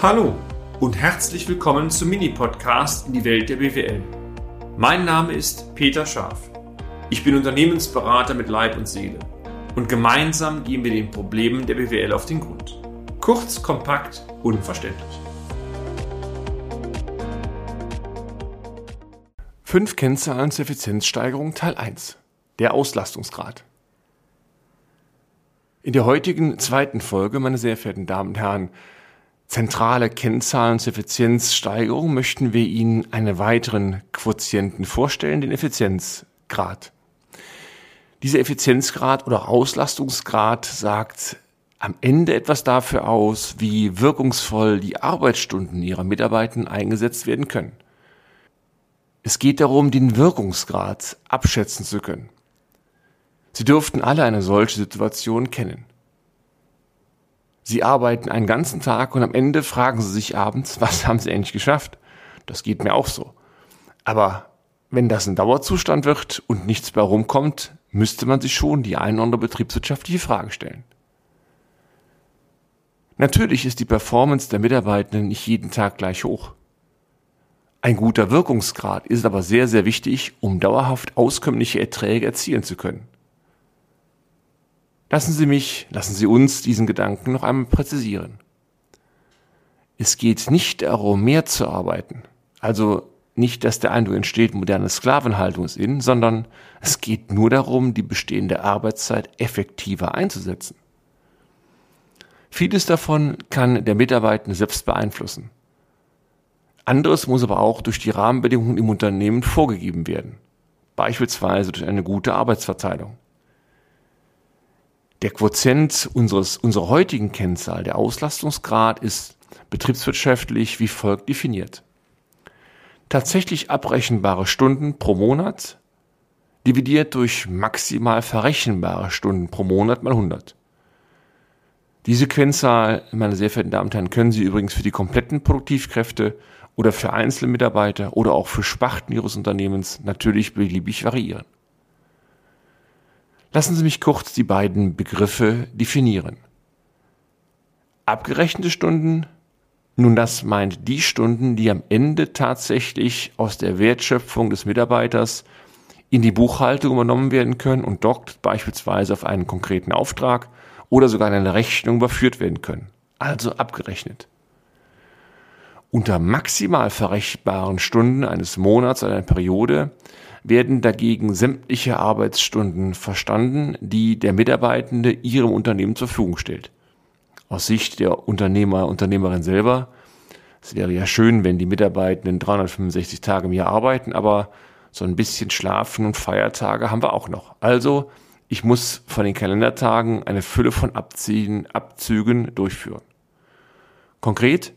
Hallo und herzlich willkommen zum Mini-Podcast in die Welt der BWL. Mein Name ist Peter Scharf. Ich bin Unternehmensberater mit Leib und Seele und gemeinsam gehen wir den Problemen der BWL auf den Grund. Kurz, kompakt, unverständlich. Fünf Kennzahlen zur Effizienzsteigerung Teil 1. Der Auslastungsgrad. In der heutigen zweiten Folge, meine sehr verehrten Damen und Herren, zentrale Kennzahlen zur Effizienzsteigerung möchten wir Ihnen einen weiteren Quotienten vorstellen, den Effizienzgrad. Dieser Effizienzgrad oder Auslastungsgrad sagt am Ende etwas dafür aus, wie wirkungsvoll die Arbeitsstunden Ihrer Mitarbeiter eingesetzt werden können. Es geht darum, den Wirkungsgrad abschätzen zu können. Sie dürften alle eine solche Situation kennen. Sie arbeiten einen ganzen Tag und am Ende fragen Sie sich abends, was haben Sie eigentlich geschafft? Das geht mir auch so. Aber wenn das ein Dauerzustand wird und nichts bei rumkommt, müsste man sich schon die ein oder andere betriebswirtschaftliche Frage stellen. Natürlich ist die Performance der Mitarbeitenden nicht jeden Tag gleich hoch. Ein guter Wirkungsgrad ist aber sehr, sehr wichtig, um dauerhaft auskömmliche Erträge erzielen zu können. Lassen Sie mich, lassen Sie uns diesen Gedanken noch einmal präzisieren. Es geht nicht darum, mehr zu arbeiten. Also nicht, dass der Eindruck entsteht, moderne Sklavenhaltung ist in, sondern es geht nur darum, die bestehende Arbeitszeit effektiver einzusetzen. Vieles davon kann der Mitarbeiter selbst beeinflussen. Anderes muss aber auch durch die Rahmenbedingungen im Unternehmen vorgegeben werden, beispielsweise durch eine gute Arbeitsverteilung. Der Quotient unseres, unserer heutigen Kennzahl, der Auslastungsgrad, ist betriebswirtschaftlich wie folgt definiert. Tatsächlich abrechenbare Stunden pro Monat dividiert durch maximal verrechenbare Stunden pro Monat mal 100. Diese Kennzahl, meine sehr verehrten Damen und Herren, können Sie übrigens für die kompletten Produktivkräfte oder für einzelne Mitarbeiter oder auch für Sparten Ihres Unternehmens natürlich beliebig variieren. Lassen Sie mich kurz die beiden Begriffe definieren. Abgerechnete Stunden, nun das meint die Stunden, die am Ende tatsächlich aus der Wertschöpfung des Mitarbeiters in die Buchhaltung übernommen werden können und dort beispielsweise auf einen konkreten Auftrag oder sogar in eine Rechnung überführt werden können. Also abgerechnet. Unter maximal verrechenbaren Stunden eines Monats oder einer Periode werden dagegen sämtliche Arbeitsstunden verstanden, die der Mitarbeitende ihrem Unternehmen zur Verfügung stellt. Aus Sicht der Unternehmer, Unternehmerin selber, es wäre ja schön, wenn die Mitarbeitenden 365 Tage im Jahr arbeiten, aber so ein bisschen Schlafen und Feiertage haben wir auch noch. Also, ich muss von den Kalendertagen eine Fülle von Abziehen, Abzügen durchführen. Konkret,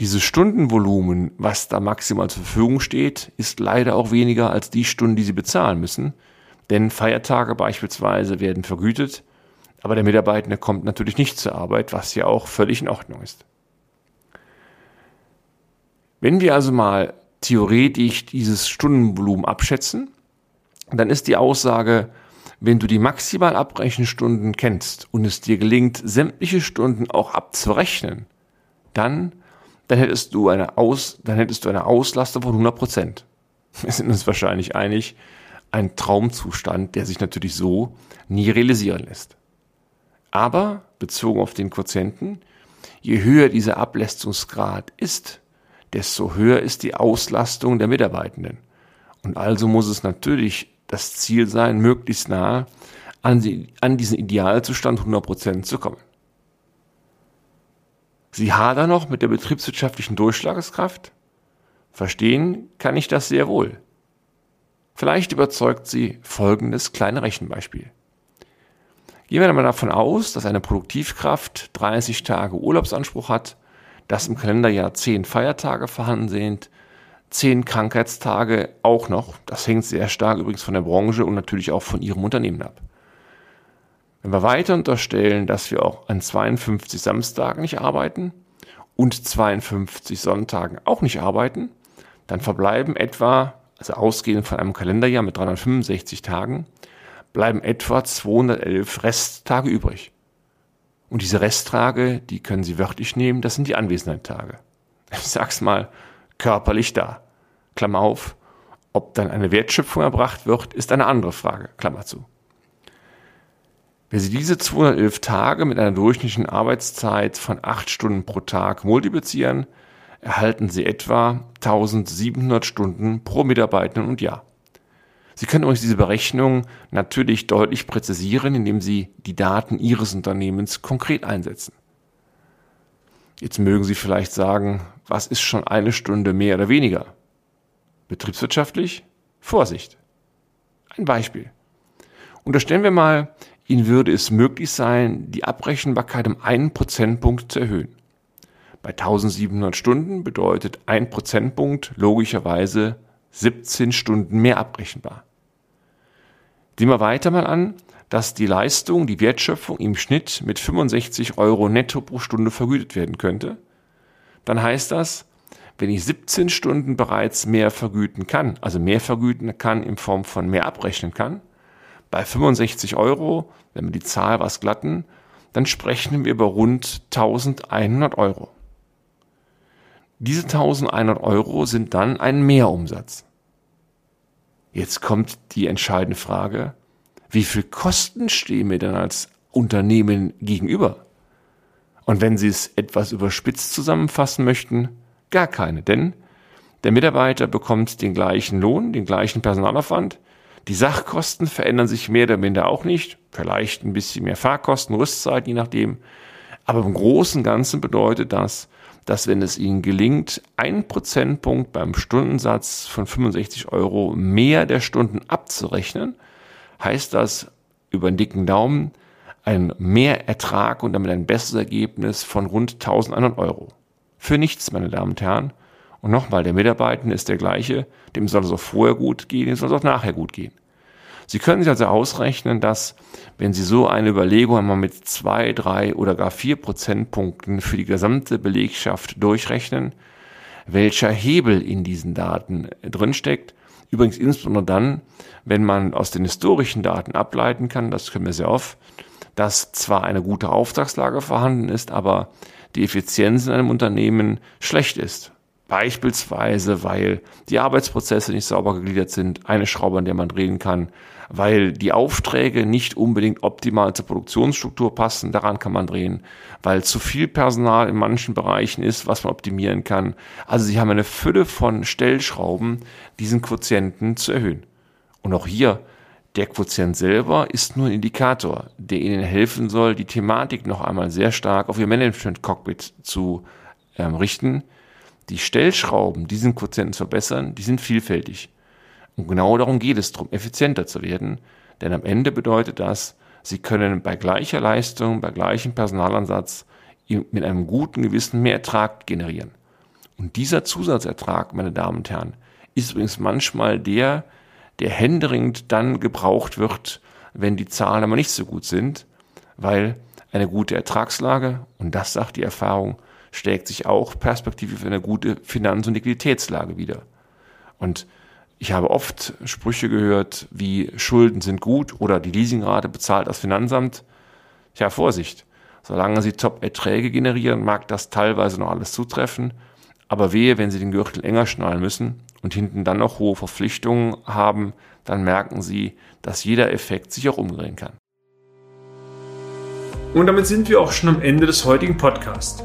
dieses Stundenvolumen, was da maximal zur Verfügung steht, ist leider auch weniger als die Stunden, die Sie bezahlen müssen. Denn Feiertage beispielsweise werden vergütet, aber der Mitarbeiter kommt natürlich nicht zur Arbeit, was ja auch völlig in Ordnung ist. Wenn wir also mal theoretisch dieses Stundenvolumen abschätzen, dann ist die Aussage, wenn du die maximal Abrechenstunden kennst und es dir gelingt, sämtliche Stunden auch abzurechnen, dann dann hättest du eine, Aus, dann hättest du eine Auslastung von 100 Prozent. Wir sind uns wahrscheinlich einig, ein Traumzustand, der sich natürlich so nie realisieren lässt. Aber bezogen auf den Quotienten, je höher dieser Ablästungsgrad ist, desto höher ist die Auslastung der Mitarbeitenden. Und also muss es natürlich das Ziel sein, möglichst nah an, die, an diesen Idealzustand 100 Prozent zu kommen. Sie hadern noch mit der betriebswirtschaftlichen Durchschlagskraft? Verstehen kann ich das sehr wohl. Vielleicht überzeugt Sie folgendes kleine Rechenbeispiel. Gehen wir einmal davon aus, dass eine Produktivkraft 30 Tage Urlaubsanspruch hat, dass im Kalenderjahr 10 Feiertage vorhanden sind, 10 Krankheitstage auch noch. Das hängt sehr stark übrigens von der Branche und natürlich auch von Ihrem Unternehmen ab. Wenn wir weiter unterstellen, dass wir auch an 52 Samstagen nicht arbeiten und 52 Sonntagen auch nicht arbeiten, dann verbleiben etwa, also ausgehend von einem Kalenderjahr mit 365 Tagen, bleiben etwa 211 Resttage übrig. Und diese Resttage, die können Sie wörtlich nehmen, das sind die Anwesenheitstage. Ich sag's mal, körperlich da. Klammer auf, ob dann eine Wertschöpfung erbracht wird, ist eine andere Frage. Klammer zu. Wenn Sie diese 211 Tage mit einer durchschnittlichen Arbeitszeit von 8 Stunden pro Tag multiplizieren, erhalten Sie etwa 1700 Stunden pro Mitarbeiter und Jahr. Sie können euch diese Berechnung natürlich deutlich präzisieren, indem Sie die Daten Ihres Unternehmens konkret einsetzen. Jetzt mögen Sie vielleicht sagen, was ist schon eine Stunde mehr oder weniger? Betriebswirtschaftlich? Vorsicht. Ein Beispiel. Unterstellen wir mal, Ihnen würde es möglich sein, die Abrechenbarkeit um einen Prozentpunkt zu erhöhen. Bei 1700 Stunden bedeutet ein Prozentpunkt logischerweise 17 Stunden mehr abrechenbar. Sehen wir weiter mal an, dass die Leistung, die Wertschöpfung im Schnitt mit 65 Euro netto pro Stunde vergütet werden könnte. Dann heißt das, wenn ich 17 Stunden bereits mehr vergüten kann, also mehr vergüten kann in Form von mehr abrechnen kann, bei 65 Euro, wenn wir die Zahl was glatten, dann sprechen wir über rund 1100 Euro. Diese 1100 Euro sind dann ein Mehrumsatz. Jetzt kommt die entscheidende Frage, wie viel Kosten stehen mir denn als Unternehmen gegenüber? Und wenn Sie es etwas überspitzt zusammenfassen möchten, gar keine, denn der Mitarbeiter bekommt den gleichen Lohn, den gleichen Personalaufwand, die Sachkosten verändern sich mehr oder minder auch nicht, vielleicht ein bisschen mehr Fahrkosten, Rüstzeit, je nachdem, aber im Großen und Ganzen bedeutet das, dass wenn es Ihnen gelingt, ein Prozentpunkt beim Stundensatz von 65 Euro mehr der Stunden abzurechnen, heißt das über einen dicken Daumen ein Mehrertrag und damit ein besseres Ergebnis von rund 1100 Euro. Für nichts, meine Damen und Herren. Und nochmal, der Mitarbeiter ist der gleiche, dem soll es auch vorher gut gehen, dem soll es auch nachher gut gehen. Sie können sich also ausrechnen, dass, wenn Sie so eine Überlegung einmal mit zwei, drei oder gar vier Prozentpunkten für die gesamte Belegschaft durchrechnen, welcher Hebel in diesen Daten drinsteckt. Übrigens insbesondere dann, wenn man aus den historischen Daten ableiten kann, das können wir sehr oft, dass zwar eine gute Auftragslage vorhanden ist, aber die Effizienz in einem Unternehmen schlecht ist. Beispielsweise, weil die Arbeitsprozesse nicht sauber gegliedert sind, eine Schraube, an der man drehen kann, weil die Aufträge nicht unbedingt optimal zur Produktionsstruktur passen, daran kann man drehen, weil zu viel Personal in manchen Bereichen ist, was man optimieren kann. Also sie haben eine Fülle von Stellschrauben, diesen Quotienten zu erhöhen. Und auch hier, der Quotient selber ist nur ein Indikator, der Ihnen helfen soll, die Thematik noch einmal sehr stark auf Ihr Management-Cockpit zu ähm, richten die Stellschrauben, diesen Quotienten zu verbessern, die sind vielfältig. Und genau darum geht es darum, effizienter zu werden. Denn am Ende bedeutet das, Sie können bei gleicher Leistung, bei gleichem Personalansatz mit einem guten Gewissen mehr Ertrag generieren. Und dieser Zusatzertrag, meine Damen und Herren, ist übrigens manchmal der, der händeringend dann gebraucht wird, wenn die Zahlen aber nicht so gut sind, weil eine gute Ertragslage, und das sagt die Erfahrung, schlägt sich auch perspektivisch eine gute Finanz- und Liquiditätslage wieder. Und ich habe oft Sprüche gehört, wie Schulden sind gut oder die Leasingrate bezahlt das Finanzamt. Ja, Vorsicht. Solange Sie Top-Erträge generieren, mag das teilweise noch alles zutreffen. Aber wehe, wenn Sie den Gürtel enger schnallen müssen und hinten dann noch hohe Verpflichtungen haben, dann merken Sie, dass jeder Effekt sich auch umdrehen kann. Und damit sind wir auch schon am Ende des heutigen Podcasts.